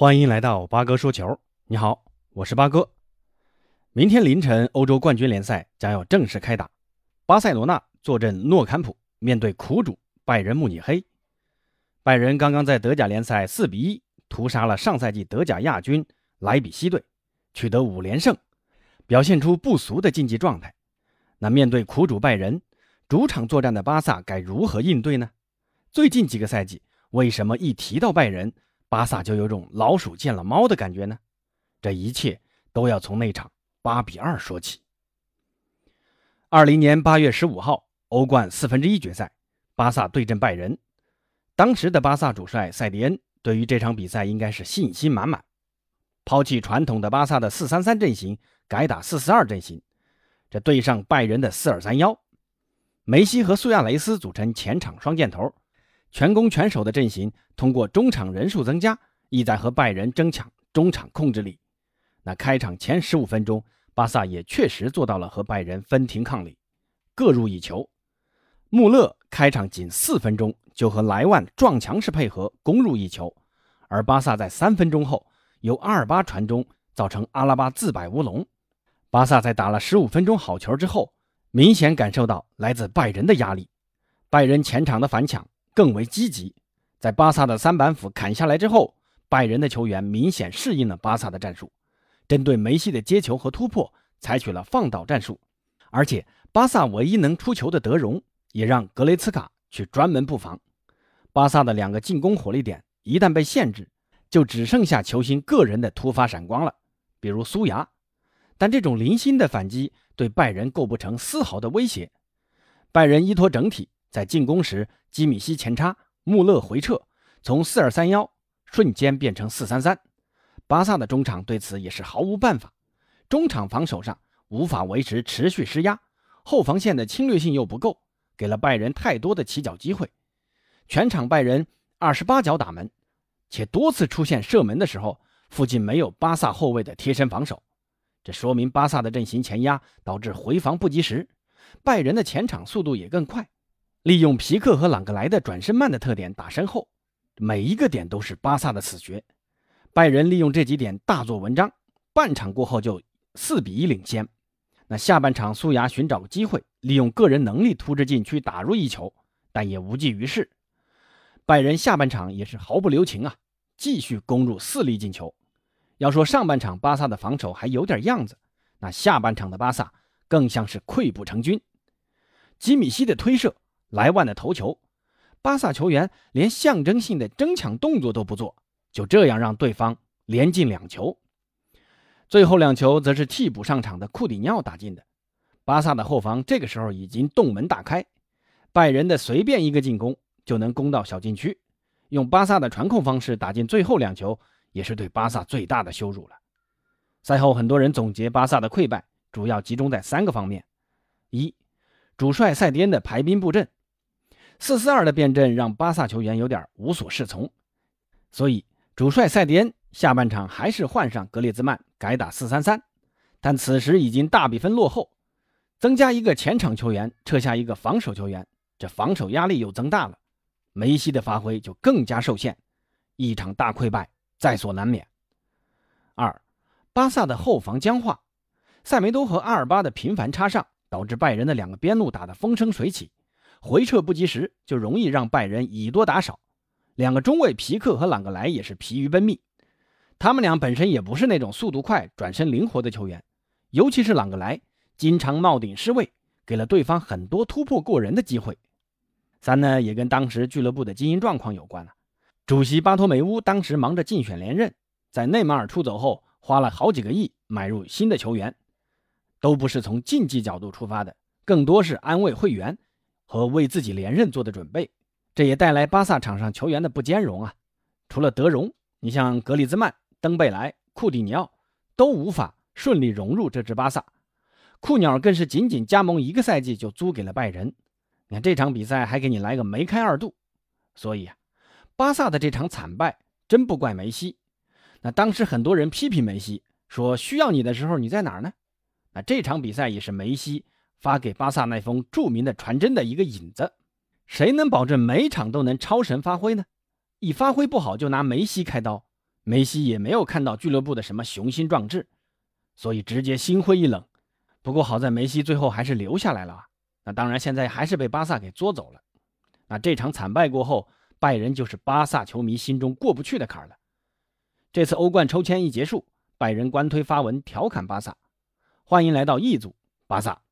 欢迎来到八哥说球。你好，我是八哥。明天凌晨，欧洲冠军联赛将要正式开打。巴塞罗那坐镇诺坎普，面对苦主拜仁慕尼黑。拜仁刚刚在德甲联赛4比1屠杀了上赛季德甲亚军莱比锡队，取得五连胜，表现出不俗的竞技状态。那面对苦主拜仁，主场作战的巴萨该如何应对呢？最近几个赛季，为什么一提到拜仁，巴萨就有种老鼠见了猫的感觉呢？这一切都要从那场八比二说起。二零年八月十五号，欧冠四分之一决赛，巴萨对阵拜仁。当时的巴萨主帅塞迪恩对于这场比赛应该是信心满满，抛弃传统的巴萨的四三三阵型，改打四四二阵型。这对上拜仁的四二三幺，梅西和苏亚雷斯组成前场双箭头，全攻全守的阵型，通过中场人数增加，意在和拜仁争抢中场控制力。那开场前十五分钟，巴萨也确实做到了和拜仁分庭抗礼，各入一球。穆勒开场仅四分钟就和莱万撞墙式配合攻入一球，而巴萨在三分钟后由阿尔巴传中，造成阿拉巴自摆乌龙。巴萨在打了十五分钟好球之后，明显感受到来自拜仁的压力。拜仁前场的反抢更为积极，在巴萨的三板斧砍下来之后，拜仁的球员明显适应了巴萨的战术，针对梅西的接球和突破采取了放倒战术。而且，巴萨唯一能出球的德容也让格雷茨卡去专门布防。巴萨的两个进攻火力点一旦被限制，就只剩下球星个人的突发闪光了，比如苏牙。但这种零星的反击对拜仁构不成丝毫的威胁。拜仁依托整体，在进攻时，基米希前插，穆勒回撤，从四二三幺瞬间变成四三三。巴萨的中场对此也是毫无办法，中场防守上无法维持持续施压，后防线的侵略性又不够，给了拜仁太多的起脚机会。全场拜仁二十八脚打门，且多次出现射门的时候，附近没有巴萨后卫的贴身防守。这说明巴萨的阵型前压导致回防不及时，拜仁的前场速度也更快，利用皮克和朗格莱的转身慢的特点打身后，每一个点都是巴萨的死穴。拜仁利用这几点大做文章，半场过后就四比一领先。那下半场苏牙寻找机会，利用个人能力突至禁区打入一球，但也无济于事。拜仁下半场也是毫不留情啊，继续攻入四粒进球。要说上半场巴萨的防守还有点样子，那下半场的巴萨更像是溃不成军。吉米希的推射，莱万的头球，巴萨球员连象征性的争抢动作都不做，就这样让对方连进两球。最后两球则是替补上场的库蒂尼奥打进的。巴萨的后防这个时候已经洞门大开，拜仁的随便一个进攻就能攻到小禁区，用巴萨的传控方式打进最后两球。也是对巴萨最大的羞辱了。赛后，很多人总结巴萨的溃败，主要集中在三个方面：一、主帅塞迪恩的排兵布阵，四四二的变阵让巴萨球员有点无所适从，所以主帅塞迪恩下半场还是换上格列兹曼改打四三三，但此时已经大比分落后，增加一个前场球员，撤下一个防守球员，这防守压力又增大了，梅西的发挥就更加受限，一场大溃败。在所难免。二，巴萨的后防僵化，塞梅多和阿尔巴的频繁插上，导致拜仁的两个边路打得风生水起，回撤不及时，就容易让拜仁以多打少。两个中卫皮克和朗格莱也是疲于奔命，他们俩本身也不是那种速度快、转身灵活的球员，尤其是朗格莱，经常冒顶失位，给了对方很多突破过人的机会。三呢，也跟当时俱乐部的经营状况有关了。主席巴托梅乌当时忙着竞选连任，在内马尔出走后，花了好几个亿买入新的球员，都不是从竞技角度出发的，更多是安慰会员和为自己连任做的准备。这也带来巴萨场上球员的不兼容啊！除了德容，你像格里兹曼、登贝莱、库蒂尼奥都无法顺利融入这支巴萨。库鸟更是仅仅加盟一个赛季就租给了拜仁。你看这场比赛还给你来个梅开二度，所以啊。巴萨的这场惨败真不怪梅西。那当时很多人批评梅西，说需要你的时候你在哪儿呢？那这场比赛也是梅西发给巴萨那封著名的传真的一个引子。谁能保证每场都能超神发挥呢？一发挥不好就拿梅西开刀，梅西也没有看到俱乐部的什么雄心壮志，所以直接心灰意冷。不过好在梅西最后还是留下来了。那当然，现在还是被巴萨给捉走了。那这场惨败过后，拜仁就是巴萨球迷心中过不去的坎了。这次欧冠抽签一结束，拜仁官推发文调侃巴萨：“欢迎来到 E 组，巴萨。”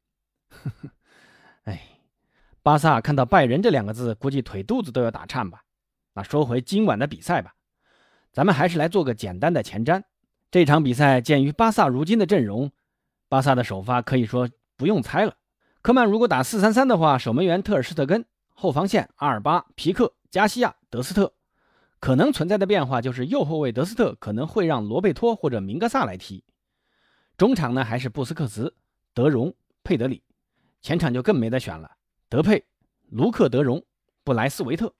呵 呵哎，巴萨看到拜仁这两个字，估计腿肚子都要打颤吧。那说回今晚的比赛吧，咱们还是来做个简单的前瞻。这场比赛鉴于巴萨如今的阵容，巴萨的首发可以说不用猜了。科曼如果打四三三的话，守门员特尔施特根，后防线阿尔巴、皮克、加西亚、德斯特。可能存在的变化就是右后卫德斯特可能会让罗贝托或者明格萨来踢。中场呢还是布斯克茨、德容、佩德里。前场就更没得选了，德佩、卢克德容、布莱斯维特。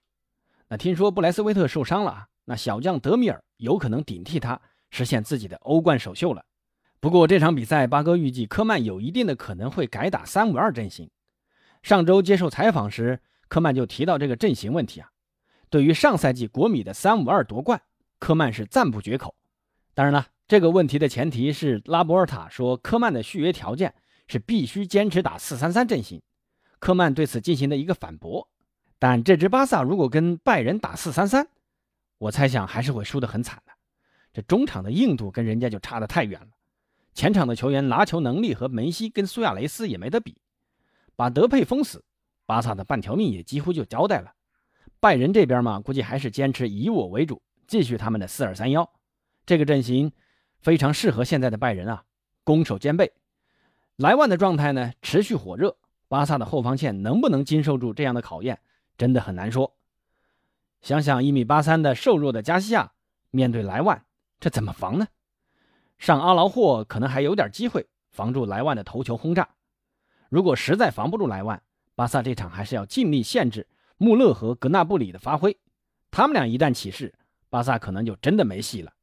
那听说布莱斯维特受伤了，那小将德米尔有可能顶替他，实现自己的欧冠首秀了。不过这场比赛，巴哥预计科曼有一定的可能会改打三五二阵型。上周接受采访时，科曼就提到这个阵型问题啊。对于上赛季国米的三五二夺冠，科曼是赞不绝口。当然了，这个问题的前提是拉波尔塔说科曼的续约条件是必须坚持打四三三阵型。科曼对此进行了一个反驳。但这支巴萨如果跟拜仁打四三三，我猜想还是会输得很惨的。这中场的硬度跟人家就差得太远了，前场的球员拿球能力和梅西跟苏亚雷斯也没得比。把德佩封死，巴萨的半条命也几乎就交代了。拜仁这边嘛，估计还是坚持以我为主，继续他们的四二三幺。这个阵型非常适合现在的拜仁啊，攻守兼备。莱万的状态呢持续火热，巴萨的后防线能不能经受住这样的考验？真的很难说。想想一米八三的瘦弱的加西亚，面对莱万，这怎么防呢？上阿劳霍可能还有点机会防住莱万的头球轰炸。如果实在防不住莱万，巴萨这场还是要尽力限制穆勒和格纳布里的发挥。他们俩一旦起势，巴萨可能就真的没戏了。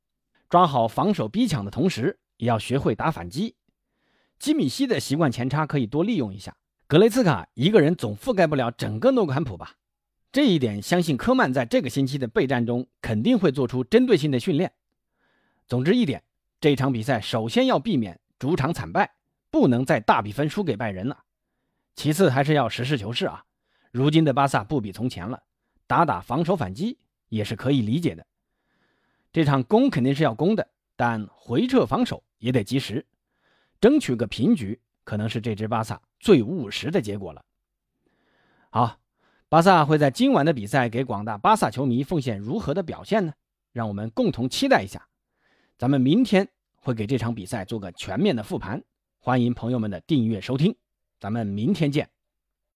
抓好防守逼抢的同时，也要学会打反击。基米希的习惯前插可以多利用一下。格雷茨卡一个人总覆盖不了整个诺坎普吧？这一点，相信科曼在这个星期的备战中肯定会做出针对性的训练。总之一点，这场比赛首先要避免主场惨败，不能再大比分输给拜仁了。其次，还是要实事求是啊。如今的巴萨不比从前了，打打防守反击也是可以理解的。这场攻肯定是要攻的，但回撤防守也得及时，争取个平局，可能是这支巴萨最务实的结果了。好。巴萨会在今晚的比赛给广大巴萨球迷奉献如何的表现呢？让我们共同期待一下。咱们明天会给这场比赛做个全面的复盘，欢迎朋友们的订阅收听。咱们明天见。